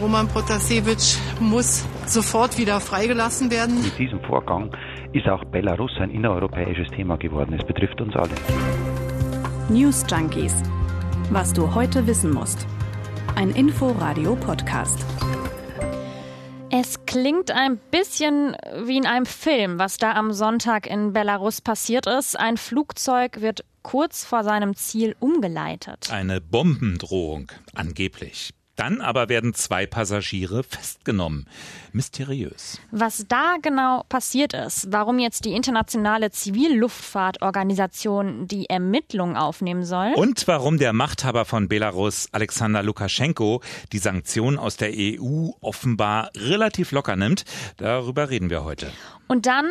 Roman Protasevich muss sofort wieder freigelassen werden. Mit diesem Vorgang ist auch Belarus ein innereuropäisches Thema geworden. Es betrifft uns alle. News Junkies. Was du heute wissen musst. Ein Info-Radio-Podcast. Es klingt ein bisschen wie in einem Film, was da am Sonntag in Belarus passiert ist. Ein Flugzeug wird kurz vor seinem Ziel umgeleitet. Eine Bombendrohung, angeblich. Dann aber werden zwei Passagiere festgenommen. Mysteriös. Was da genau passiert ist, warum jetzt die internationale Zivilluftfahrtorganisation die Ermittlungen aufnehmen soll. Und warum der Machthaber von Belarus, Alexander Lukaschenko, die Sanktionen aus der EU offenbar relativ locker nimmt, darüber reden wir heute. Und dann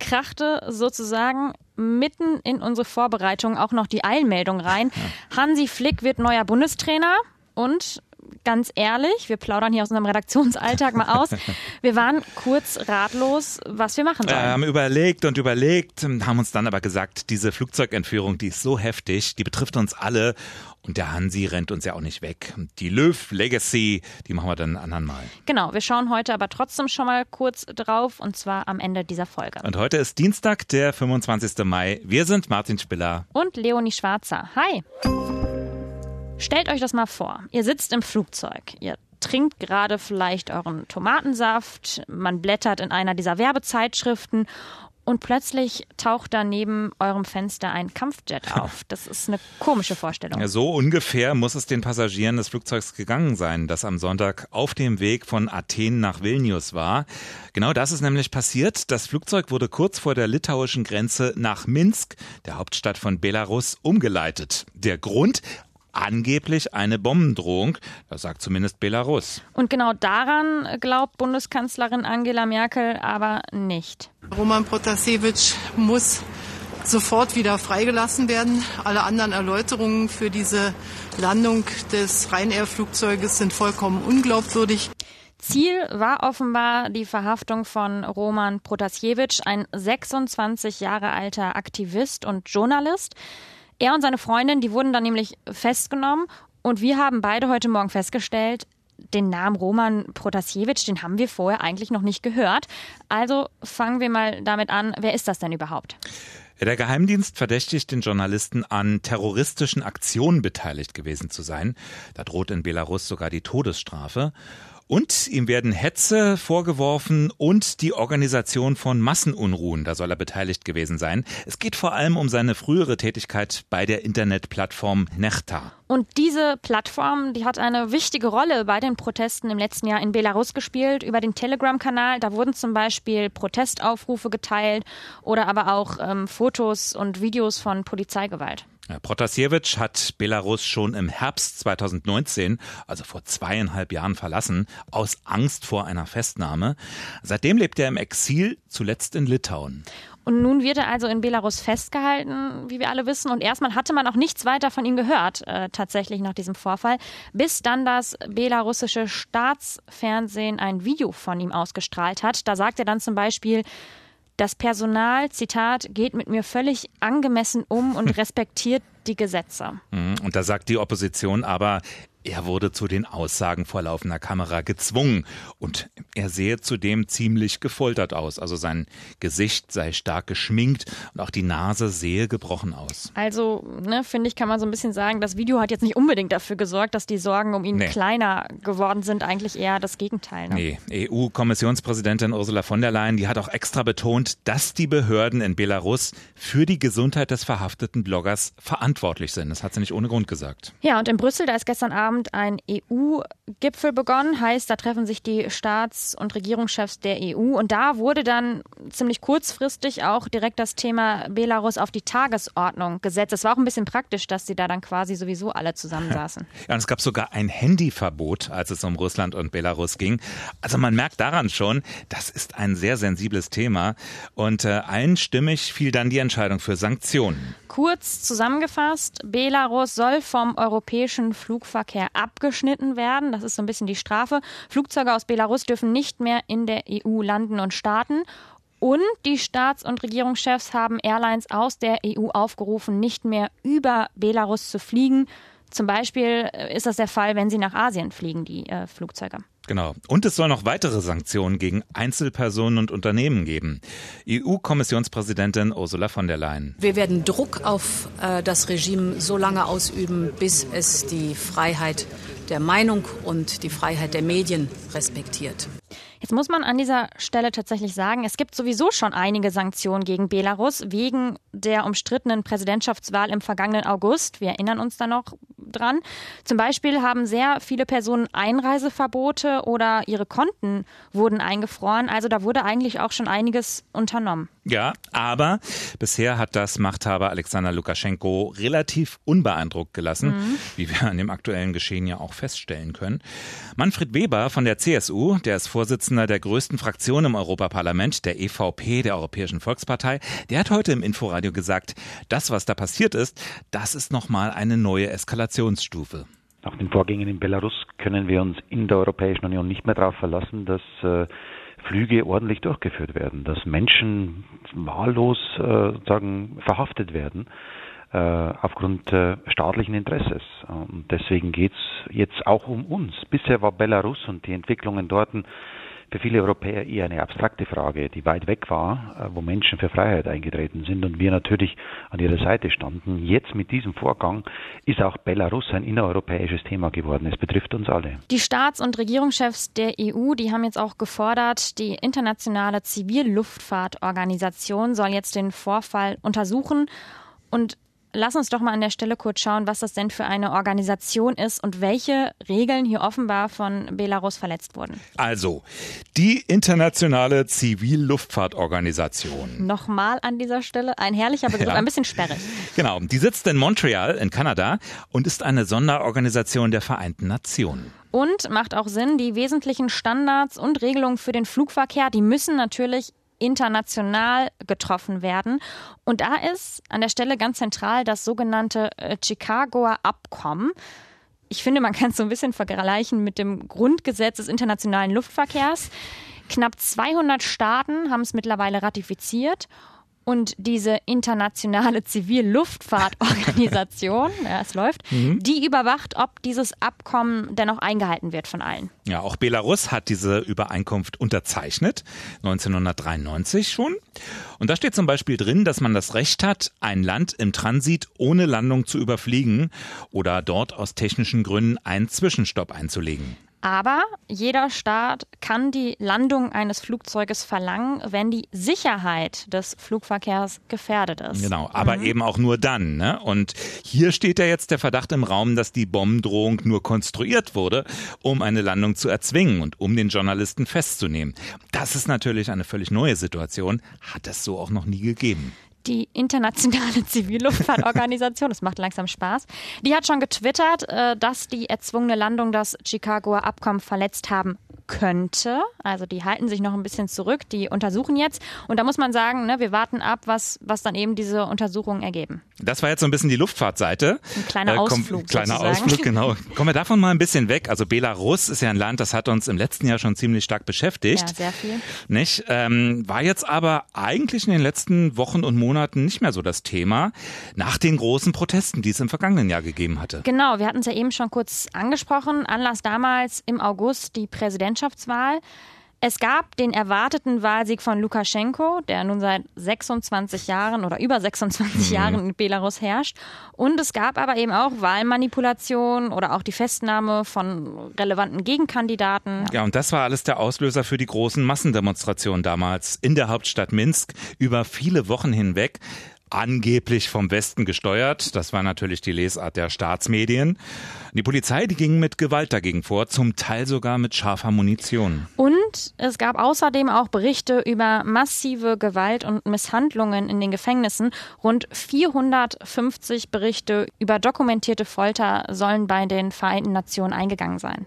krachte sozusagen mitten in unsere Vorbereitung auch noch die Eilmeldung rein. Hansi Flick wird neuer Bundestrainer und ganz ehrlich, wir plaudern hier aus unserem Redaktionsalltag mal aus. Wir waren kurz ratlos, was wir machen sollen. Wir haben überlegt und überlegt, haben uns dann aber gesagt, diese Flugzeugentführung, die ist so heftig, die betrifft uns alle. Und der Hansi rennt uns ja auch nicht weg. Die Löw Legacy, die machen wir dann ein anderen Mal. Genau, wir schauen heute aber trotzdem schon mal kurz drauf und zwar am Ende dieser Folge. Und heute ist Dienstag, der 25. Mai. Wir sind Martin Spiller und Leonie Schwarzer. Hi. Stellt euch das mal vor. Ihr sitzt im Flugzeug. Ihr trinkt gerade vielleicht euren Tomatensaft, man blättert in einer dieser Werbezeitschriften und plötzlich taucht da neben eurem Fenster ein Kampfjet auf. Das ist eine komische Vorstellung. Ja, so ungefähr muss es den Passagieren des Flugzeugs gegangen sein, das am Sonntag auf dem Weg von Athen nach Vilnius war. Genau das ist nämlich passiert. Das Flugzeug wurde kurz vor der litauischen Grenze nach Minsk, der Hauptstadt von Belarus, umgeleitet. Der Grund? Angeblich eine Bombendrohung. Das sagt zumindest Belarus. Und genau daran glaubt Bundeskanzlerin Angela Merkel aber nicht. Roman Protasevich muss sofort wieder freigelassen werden. Alle anderen Erläuterungen für diese Landung des Ryanair-Flugzeuges sind vollkommen unglaubwürdig. Ziel war offenbar die Verhaftung von Roman Protasevich, ein 26 Jahre alter Aktivist und Journalist. Er und seine Freundin, die wurden dann nämlich festgenommen und wir haben beide heute Morgen festgestellt, den Namen Roman Protasevich, den haben wir vorher eigentlich noch nicht gehört. Also fangen wir mal damit an, wer ist das denn überhaupt? Der Geheimdienst verdächtigt den Journalisten an terroristischen Aktionen beteiligt gewesen zu sein. Da droht in Belarus sogar die Todesstrafe. Und ihm werden Hetze vorgeworfen und die Organisation von Massenunruhen. Da soll er beteiligt gewesen sein. Es geht vor allem um seine frühere Tätigkeit bei der Internetplattform Nechta. Und diese Plattform, die hat eine wichtige Rolle bei den Protesten im letzten Jahr in Belarus gespielt. Über den Telegram-Kanal, da wurden zum Beispiel Protestaufrufe geteilt oder aber auch ähm, Fotos und Videos von Polizeigewalt. Protasevich hat Belarus schon im Herbst 2019, also vor zweieinhalb Jahren, verlassen, aus Angst vor einer Festnahme. Seitdem lebt er im Exil, zuletzt in Litauen. Und nun wird er also in Belarus festgehalten, wie wir alle wissen. Und erstmal hatte man auch nichts weiter von ihm gehört, äh, tatsächlich nach diesem Vorfall, bis dann das belarussische Staatsfernsehen ein Video von ihm ausgestrahlt hat. Da sagt er dann zum Beispiel, das Personal, Zitat, geht mit mir völlig angemessen um und respektiert die Gesetze. Mhm. Und da sagt die Opposition aber, er wurde zu den Aussagen vor laufender Kamera gezwungen und er sehe zudem ziemlich gefoltert aus. Also sein Gesicht sei stark geschminkt und auch die Nase sehe gebrochen aus. Also, ne, finde ich, kann man so ein bisschen sagen, das Video hat jetzt nicht unbedingt dafür gesorgt, dass die Sorgen um ihn nee. kleiner geworden sind. Eigentlich eher das Gegenteil. Ne? Nee, EU-Kommissionspräsidentin Ursula von der Leyen, die hat auch extra betont, dass die Behörden in Belarus für die Gesundheit des verhafteten Bloggers verantwortlich sind. Das hat sie nicht ohne Grund gesagt. Ja, und in Brüssel, da ist gestern Abend Abend ein EU-Gipfel begonnen. Heißt, da treffen sich die Staats- und Regierungschefs der EU. Und da wurde dann ziemlich kurzfristig auch direkt das Thema Belarus auf die Tagesordnung gesetzt. Es war auch ein bisschen praktisch, dass sie da dann quasi sowieso alle zusammensaßen. Ja, und es gab sogar ein Handyverbot, als es um Russland und Belarus ging. Also man merkt daran schon, das ist ein sehr sensibles Thema. Und äh, einstimmig fiel dann die Entscheidung für Sanktionen. Kurz zusammengefasst, Belarus soll vom europäischen Flugverkehr abgeschnitten werden. Das ist so ein bisschen die Strafe. Flugzeuge aus Belarus dürfen nicht mehr in der EU landen und starten. Und die Staats- und Regierungschefs haben Airlines aus der EU aufgerufen, nicht mehr über Belarus zu fliegen. Zum Beispiel äh, ist das der Fall, wenn sie nach Asien fliegen, die äh, Flugzeuge. Genau. Und es soll noch weitere Sanktionen gegen Einzelpersonen und Unternehmen geben. EU-Kommissionspräsidentin Ursula von der Leyen. Wir werden Druck auf äh, das Regime so lange ausüben, bis es die Freiheit der Meinung und die Freiheit der Medien respektiert. Jetzt muss man an dieser Stelle tatsächlich sagen, es gibt sowieso schon einige Sanktionen gegen Belarus wegen der umstrittenen Präsidentschaftswahl im vergangenen August. Wir erinnern uns da noch dran. Zum Beispiel haben sehr viele Personen Einreiseverbote oder ihre Konten wurden eingefroren. Also da wurde eigentlich auch schon einiges unternommen. Ja, aber bisher hat das Machthaber Alexander Lukaschenko relativ unbeeindruckt gelassen, mhm. wie wir an dem aktuellen Geschehen ja auch feststellen können. Manfred Weber von der CSU, der ist Vorsitzender der größten Fraktion im Europaparlament, der EVP, der Europäischen Volkspartei, der hat heute im Inforadio gesagt, das, was da passiert ist, das ist nochmal eine neue Eskalationsstufe. Nach den Vorgängen in Belarus können wir uns in der Europäischen Union nicht mehr darauf verlassen, dass äh, Flüge ordentlich durchgeführt werden, dass Menschen wahllos äh, sagen verhaftet werden aufgrund äh, staatlichen Interesses. Und deswegen geht es jetzt auch um uns. Bisher war Belarus und die Entwicklungen dort für viele Europäer eher eine abstrakte Frage, die weit weg war, äh, wo Menschen für Freiheit eingetreten sind und wir natürlich an ihrer Seite standen. Jetzt mit diesem Vorgang ist auch Belarus ein innereuropäisches Thema geworden. Es betrifft uns alle. Die Staats- und Regierungschefs der EU, die haben jetzt auch gefordert, die internationale Zivilluftfahrtorganisation soll jetzt den Vorfall untersuchen und Lass uns doch mal an der Stelle kurz schauen, was das denn für eine Organisation ist und welche Regeln hier offenbar von Belarus verletzt wurden. Also, die Internationale Zivilluftfahrtorganisation. Nochmal an dieser Stelle ein herrlicher Begriff, ja. ein bisschen sperrig. Genau, die sitzt in Montreal in Kanada und ist eine Sonderorganisation der Vereinten Nationen. Und macht auch Sinn, die wesentlichen Standards und Regelungen für den Flugverkehr, die müssen natürlich international getroffen werden. Und da ist an der Stelle ganz zentral das sogenannte äh, Chicagoer Abkommen. Ich finde, man kann es so ein bisschen vergleichen mit dem Grundgesetz des internationalen Luftverkehrs. Knapp 200 Staaten haben es mittlerweile ratifiziert und diese internationale Zivilluftfahrtorganisation, ja, es läuft, mhm. die überwacht, ob dieses Abkommen dennoch eingehalten wird von allen. Ja, auch Belarus hat diese Übereinkunft unterzeichnet, 1993 schon. Und da steht zum Beispiel drin, dass man das Recht hat, ein Land im Transit ohne Landung zu überfliegen oder dort aus technischen Gründen einen Zwischenstopp einzulegen. Aber jeder Staat kann die Landung eines Flugzeuges verlangen, wenn die Sicherheit des Flugverkehrs gefährdet ist. Genau, aber mhm. eben auch nur dann. Ne? Und hier steht ja jetzt der Verdacht im Raum, dass die Bombendrohung nur konstruiert wurde, um eine Landung zu erzwingen und um den Journalisten festzunehmen. Das ist natürlich eine völlig neue Situation, hat es so auch noch nie gegeben die internationale Zivilluftfahrtorganisation, das macht langsam Spaß, die hat schon getwittert, äh, dass die erzwungene Landung das Chicagoer Abkommen verletzt haben könnte. Also die halten sich noch ein bisschen zurück, die untersuchen jetzt. Und da muss man sagen, ne, wir warten ab, was, was dann eben diese Untersuchungen ergeben. Das war jetzt so ein bisschen die Luftfahrtseite. Ein kleiner äh, Ausflug. Kleiner sozusagen. Ausflug, genau. Kommen wir davon mal ein bisschen weg. Also Belarus ist ja ein Land, das hat uns im letzten Jahr schon ziemlich stark beschäftigt. Ja, sehr viel. Nicht? Ähm, war jetzt aber eigentlich in den letzten Wochen und Monaten nicht mehr so das Thema, nach den großen Protesten, die es im vergangenen Jahr gegeben hatte. Genau, wir hatten es ja eben schon kurz angesprochen. Anlass damals im August die Präsidentschaft Präsidentschaftswahl. Es gab den erwarteten Wahlsieg von Lukaschenko, der nun seit 26 Jahren oder über 26 mhm. Jahren in Belarus herrscht. Und es gab aber eben auch Wahlmanipulation oder auch die Festnahme von relevanten Gegenkandidaten. Ja, und das war alles der Auslöser für die großen Massendemonstrationen damals in der Hauptstadt Minsk über viele Wochen hinweg angeblich vom Westen gesteuert. Das war natürlich die Lesart der Staatsmedien. Die Polizei, die ging mit Gewalt dagegen vor, zum Teil sogar mit scharfer Munition. Und es gab außerdem auch Berichte über massive Gewalt und Misshandlungen in den Gefängnissen. Rund 450 Berichte über dokumentierte Folter sollen bei den Vereinten Nationen eingegangen sein.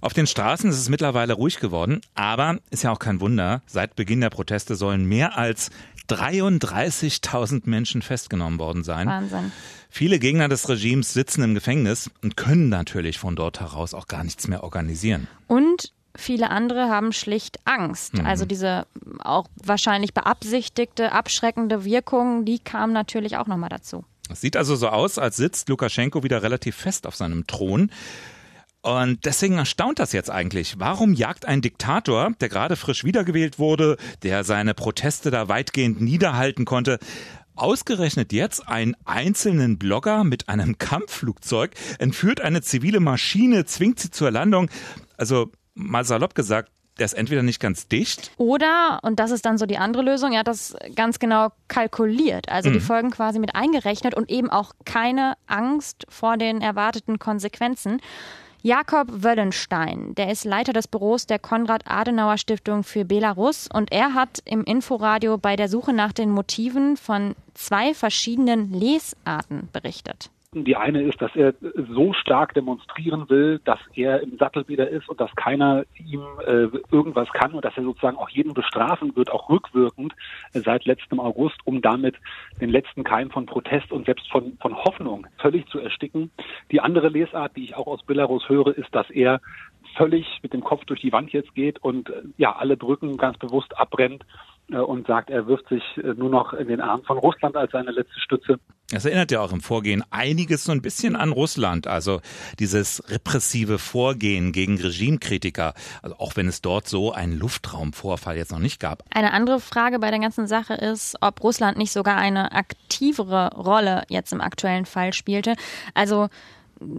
Auf den Straßen ist es mittlerweile ruhig geworden, aber ist ja auch kein Wunder. Seit Beginn der Proteste sollen mehr als 33.000 Menschen festgenommen worden sein. Wahnsinn. Viele Gegner des Regimes sitzen im Gefängnis und können natürlich von dort heraus auch gar nichts mehr organisieren. Und viele andere haben schlicht Angst. Mhm. Also diese auch wahrscheinlich beabsichtigte, abschreckende Wirkung, die kam natürlich auch nochmal dazu. Es sieht also so aus, als sitzt Lukaschenko wieder relativ fest auf seinem Thron. Und deswegen erstaunt das jetzt eigentlich. Warum jagt ein Diktator, der gerade frisch wiedergewählt wurde, der seine Proteste da weitgehend niederhalten konnte, ausgerechnet jetzt einen einzelnen Blogger mit einem Kampfflugzeug, entführt eine zivile Maschine, zwingt sie zur Landung. Also mal salopp gesagt, der ist entweder nicht ganz dicht. Oder, und das ist dann so die andere Lösung, er hat das ganz genau kalkuliert, also mhm. die Folgen quasi mit eingerechnet und eben auch keine Angst vor den erwarteten Konsequenzen. Jakob Wöllenstein, der ist Leiter des Büros der Konrad-Adenauer-Stiftung für Belarus und er hat im Inforadio bei der Suche nach den Motiven von zwei verschiedenen Lesarten berichtet. Die eine ist, dass er so stark demonstrieren will, dass er im Sattel wieder ist und dass keiner ihm äh, irgendwas kann und dass er sozusagen auch jeden bestrafen wird, auch rückwirkend äh, seit letztem August, um damit den letzten Keim von Protest und selbst von, von Hoffnung völlig zu ersticken. Die andere Lesart, die ich auch aus Belarus höre, ist, dass er völlig mit dem Kopf durch die Wand jetzt geht und äh, ja alle Brücken ganz bewusst abbrennt äh, und sagt, er wirft sich äh, nur noch in den Arm von Russland als seine letzte Stütze. Es erinnert ja auch im Vorgehen einiges so ein bisschen an Russland, also dieses repressive Vorgehen gegen Regimekritiker, also auch wenn es dort so einen Luftraumvorfall jetzt noch nicht gab. Eine andere Frage bei der ganzen Sache ist, ob Russland nicht sogar eine aktivere Rolle jetzt im aktuellen Fall spielte. Also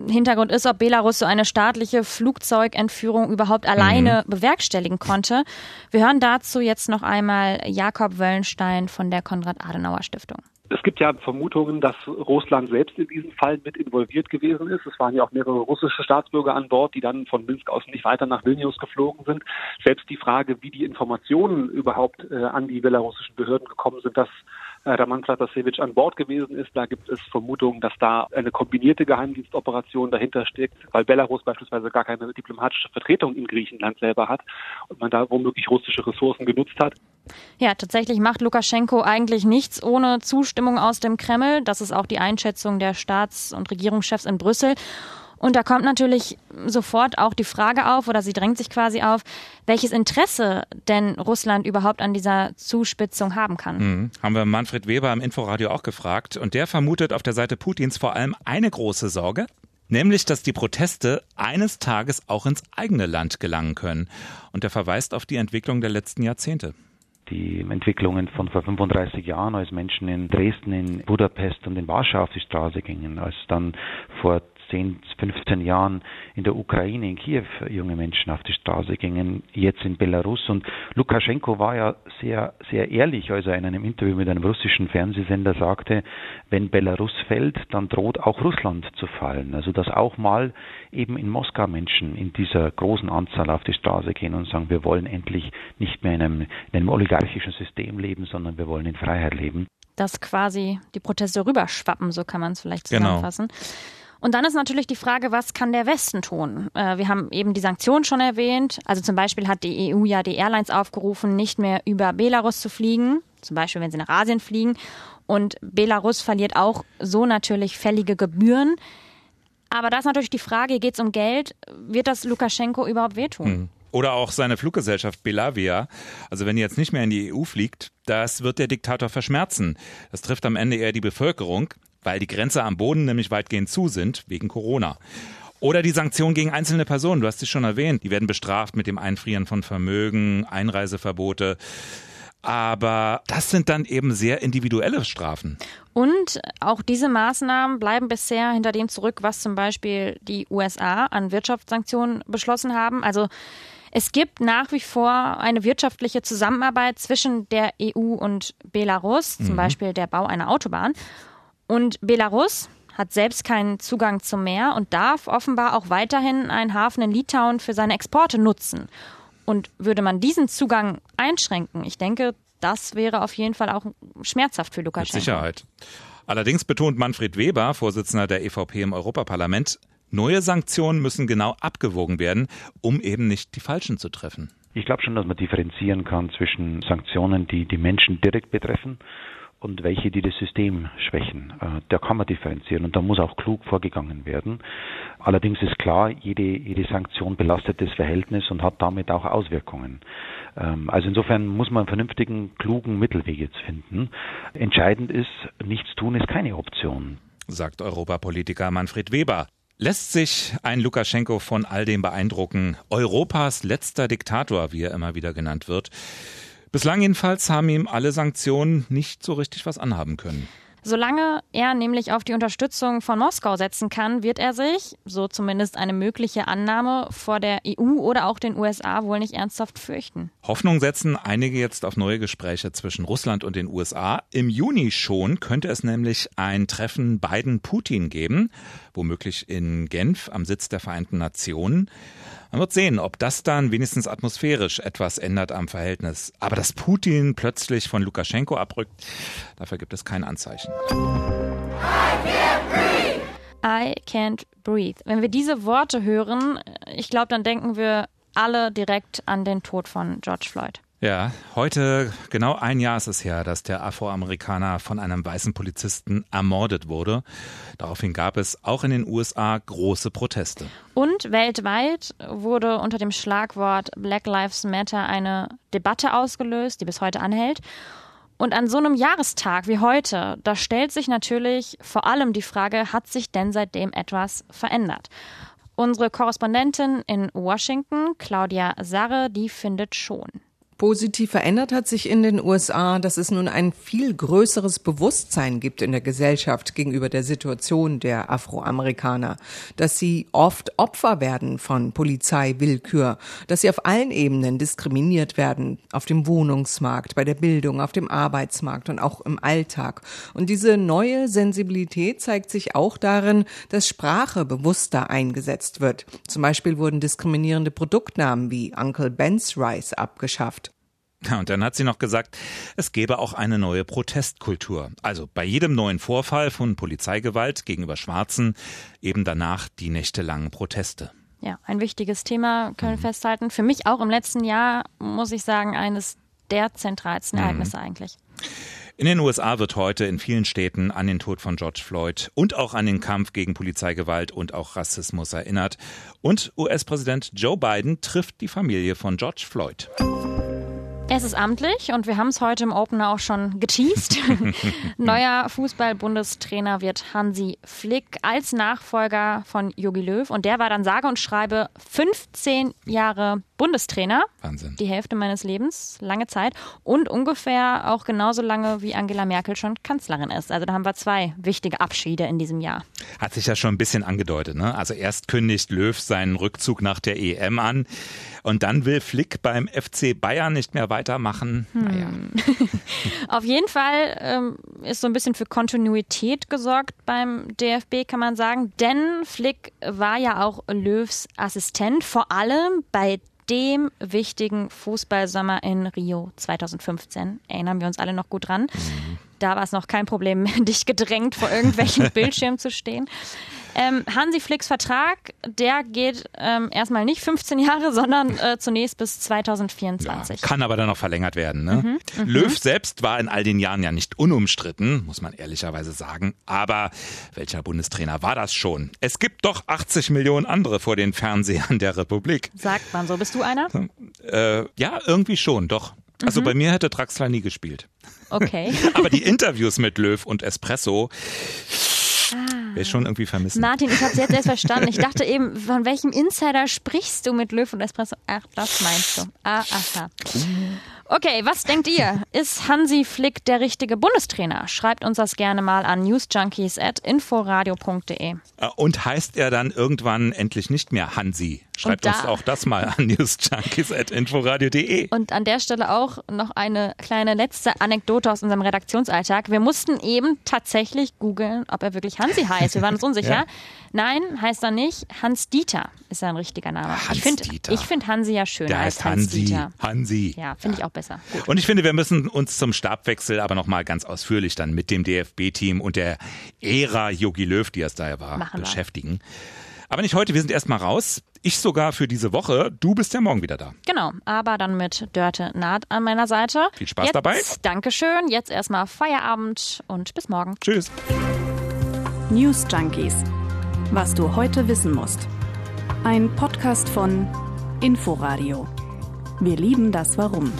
Hintergrund ist, ob Belarus so eine staatliche Flugzeugentführung überhaupt alleine mhm. bewerkstelligen konnte. Wir hören dazu jetzt noch einmal Jakob Wöllenstein von der Konrad-Adenauer-Stiftung. Es gibt ja Vermutungen, dass Russland selbst in diesem Fall mit involviert gewesen ist. Es waren ja auch mehrere russische Staatsbürger an Bord, die dann von Minsk aus nicht weiter nach Vilnius geflogen sind. Selbst die Frage, wie die Informationen überhaupt äh, an die belarussischen Behörden gekommen sind, dass äh, Raman Pratasevich an Bord gewesen ist. Da gibt es Vermutungen, dass da eine kombinierte Geheimdienstoperation dahinter steckt, weil Belarus beispielsweise gar keine diplomatische Vertretung in Griechenland selber hat und man da womöglich russische Ressourcen genutzt hat. Ja, tatsächlich macht Lukaschenko eigentlich nichts ohne Zustimmung aus dem Kreml. Das ist auch die Einschätzung der Staats- und Regierungschefs in Brüssel. Und da kommt natürlich sofort auch die Frage auf, oder sie drängt sich quasi auf, welches Interesse denn Russland überhaupt an dieser Zuspitzung haben kann. Mhm. Haben wir Manfred Weber im Inforadio auch gefragt. Und der vermutet auf der Seite Putins vor allem eine große Sorge, nämlich dass die Proteste eines Tages auch ins eigene Land gelangen können. Und er verweist auf die Entwicklung der letzten Jahrzehnte die Entwicklungen von vor 35 Jahren, als Menschen in Dresden, in Budapest und in Warschau auf die Straße gingen, als dann vor 10, 15 Jahren in der Ukraine, in Kiew, junge Menschen auf die Straße gingen, jetzt in Belarus. Und Lukaschenko war ja sehr, sehr ehrlich, als er in einem Interview mit einem russischen Fernsehsender sagte, wenn Belarus fällt, dann droht auch Russland zu fallen. Also dass auch mal eben in Moskau Menschen in dieser großen Anzahl auf die Straße gehen und sagen, wir wollen endlich nicht mehr in einem, in einem oligarchischen System leben, sondern wir wollen in Freiheit leben dass quasi die Proteste rüberschwappen, so kann man es vielleicht genau. zusammenfassen. Genau. Und dann ist natürlich die Frage, was kann der Westen tun? Äh, wir haben eben die Sanktionen schon erwähnt. Also zum Beispiel hat die EU ja die Airlines aufgerufen, nicht mehr über Belarus zu fliegen, zum Beispiel wenn sie nach Asien fliegen. Und Belarus verliert auch so natürlich fällige Gebühren. Aber da ist natürlich die Frage, geht es um Geld? Wird das Lukaschenko überhaupt wehtun? Hm. Oder auch seine Fluggesellschaft Belavia. Also wenn die jetzt nicht mehr in die EU fliegt, das wird der Diktator verschmerzen. Das trifft am Ende eher die Bevölkerung weil die Grenze am Boden nämlich weitgehend zu sind wegen Corona. Oder die Sanktionen gegen einzelne Personen, du hast sie schon erwähnt, die werden bestraft mit dem Einfrieren von Vermögen, Einreiseverbote. Aber das sind dann eben sehr individuelle Strafen. Und auch diese Maßnahmen bleiben bisher hinter dem zurück, was zum Beispiel die USA an Wirtschaftssanktionen beschlossen haben. Also es gibt nach wie vor eine wirtschaftliche Zusammenarbeit zwischen der EU und Belarus, zum mhm. Beispiel der Bau einer Autobahn. Und Belarus hat selbst keinen Zugang zum Meer und darf offenbar auch weiterhin einen Hafen in Litauen für seine Exporte nutzen. Und würde man diesen Zugang einschränken, ich denke, das wäre auf jeden Fall auch schmerzhaft für Lukaschenko. Mit Sicherheit. Allerdings betont Manfred Weber, Vorsitzender der EVP im Europaparlament, neue Sanktionen müssen genau abgewogen werden, um eben nicht die falschen zu treffen. Ich glaube schon, dass man differenzieren kann zwischen Sanktionen, die die Menschen direkt betreffen und welche, die das System schwächen. Äh, da kann man differenzieren und da muss auch klug vorgegangen werden. Allerdings ist klar, jede, jede Sanktion belastet das Verhältnis und hat damit auch Auswirkungen. Ähm, also insofern muss man einen vernünftigen, klugen Mittelweg jetzt finden. Entscheidend ist, nichts tun ist keine Option. Sagt Europapolitiker Manfred Weber. Lässt sich ein Lukaschenko von all dem beeindrucken? Europas letzter Diktator, wie er immer wieder genannt wird. Bislang jedenfalls haben ihm alle Sanktionen nicht so richtig was anhaben können. Solange er nämlich auf die Unterstützung von Moskau setzen kann, wird er sich, so zumindest eine mögliche Annahme, vor der EU oder auch den USA wohl nicht ernsthaft fürchten. Hoffnung setzen einige jetzt auf neue Gespräche zwischen Russland und den USA. Im Juni schon könnte es nämlich ein Treffen Biden-Putin geben, womöglich in Genf am Sitz der Vereinten Nationen. Man wird sehen, ob das dann wenigstens atmosphärisch etwas ändert am Verhältnis. Aber dass Putin plötzlich von Lukaschenko abrückt, dafür gibt es kein Anzeichen. I can't breathe. Wenn wir diese Worte hören, ich glaube, dann denken wir alle direkt an den Tod von George Floyd. Ja, heute genau ein Jahr ist es her, dass der Afroamerikaner von einem weißen Polizisten ermordet wurde. Daraufhin gab es auch in den USA große Proteste. Und weltweit wurde unter dem Schlagwort Black Lives Matter eine Debatte ausgelöst, die bis heute anhält. Und an so einem Jahrestag wie heute, da stellt sich natürlich vor allem die Frage, hat sich denn seitdem etwas verändert? Unsere Korrespondentin in Washington, Claudia Sarre, die findet schon. Positiv verändert hat sich in den USA, dass es nun ein viel größeres Bewusstsein gibt in der Gesellschaft gegenüber der Situation der Afroamerikaner, dass sie oft Opfer werden von Polizeiwillkür, dass sie auf allen Ebenen diskriminiert werden, auf dem Wohnungsmarkt, bei der Bildung, auf dem Arbeitsmarkt und auch im Alltag. Und diese neue Sensibilität zeigt sich auch darin, dass Sprache bewusster eingesetzt wird. Zum Beispiel wurden diskriminierende Produktnamen wie Uncle Ben's Rice abgeschafft. Und dann hat sie noch gesagt, es gäbe auch eine neue Protestkultur. Also bei jedem neuen Vorfall von Polizeigewalt gegenüber Schwarzen eben danach die nächtelangen Proteste. Ja, ein wichtiges Thema können wir mhm. festhalten. Für mich auch im letzten Jahr, muss ich sagen, eines der zentralsten mhm. Ereignisse eigentlich. In den USA wird heute in vielen Städten an den Tod von George Floyd und auch an den Kampf gegen Polizeigewalt und auch Rassismus erinnert. Und US-Präsident Joe Biden trifft die Familie von George Floyd. Es ist amtlich und wir haben es heute im Opener auch schon geteased. Neuer Fußball-Bundestrainer wird Hansi Flick als Nachfolger von Jogi Löw und der war dann sage und schreibe 15 Jahre Bundestrainer. Wahnsinn. Die Hälfte meines Lebens, lange Zeit. Und ungefähr auch genauso lange wie Angela Merkel schon Kanzlerin ist. Also da haben wir zwei wichtige Abschiede in diesem Jahr. Hat sich ja schon ein bisschen angedeutet. Ne? Also erst kündigt Löw seinen Rückzug nach der EM an. Und dann will Flick beim FC Bayern nicht mehr weitermachen. Hm. Naja. Auf jeden Fall ähm, ist so ein bisschen für Kontinuität gesorgt beim DFB, kann man sagen. Denn Flick war ja auch Löws Assistent, vor allem bei dem wichtigen Fußballsommer in Rio 2015. Erinnern wir uns alle noch gut dran. Mhm. Da war es noch kein Problem, dich gedrängt vor irgendwelchen Bildschirmen zu stehen. Ähm, Hansi Flicks Vertrag, der geht ähm, erstmal nicht 15 Jahre, sondern äh, zunächst bis 2024. Ja, kann aber dann noch verlängert werden. Ne? Mhm, mhm, Löw selbst war in all den Jahren ja nicht unumstritten, muss man ehrlicherweise sagen. Aber welcher Bundestrainer war das schon? Es gibt doch 80 Millionen andere vor den Fernsehern der Republik. Sagt man so. Bist du einer? Äh, ja, irgendwie schon, doch. Also mhm. bei mir hätte Draxler nie gespielt. Okay. aber die Interviews mit Löw und Espresso, Wäre schon irgendwie vermissen. Martin, ich habe es jetzt erst verstanden. Ich dachte eben, von welchem Insider sprichst du mit Löw und Espresso? Ach, das meinst du. Ah, aha. Okay, was denkt ihr? Ist Hansi Flick der richtige Bundestrainer? Schreibt uns das gerne mal an newsjunkies.inforadio.de. Äh, und heißt er dann irgendwann endlich nicht mehr Hansi? Schreibt da, uns auch das mal an newsjunkies.inforadio.de. Und an der Stelle auch noch eine kleine letzte Anekdote aus unserem Redaktionsalltag. Wir mussten eben tatsächlich googeln, ob er wirklich Hansi heißt. Wir waren uns unsicher. ja. Nein, heißt er nicht. Hans Dieter ist sein richtiger Name. Hans ich finde find Hansi ja schöner Der als Hans Hansi. Dieter. Hansi. Ja, finde ja. ich auch besser. Gut. Und ich finde, wir müssen uns zum Stabwechsel aber nochmal ganz ausführlich dann mit dem DFB-Team und der Ära Jogi Löw, die es daher war, Machen beschäftigen. Wir. Aber nicht heute, wir sind erstmal raus. Ich sogar für diese Woche. Du bist ja morgen wieder da. Genau, aber dann mit Dörte Naht an meiner Seite. Viel Spaß Jetzt, dabei. Dankeschön. Jetzt erstmal Feierabend und bis morgen. Tschüss. News Junkies. Was du heute wissen musst. Ein Podcast von Inforadio. Wir lieben das Warum.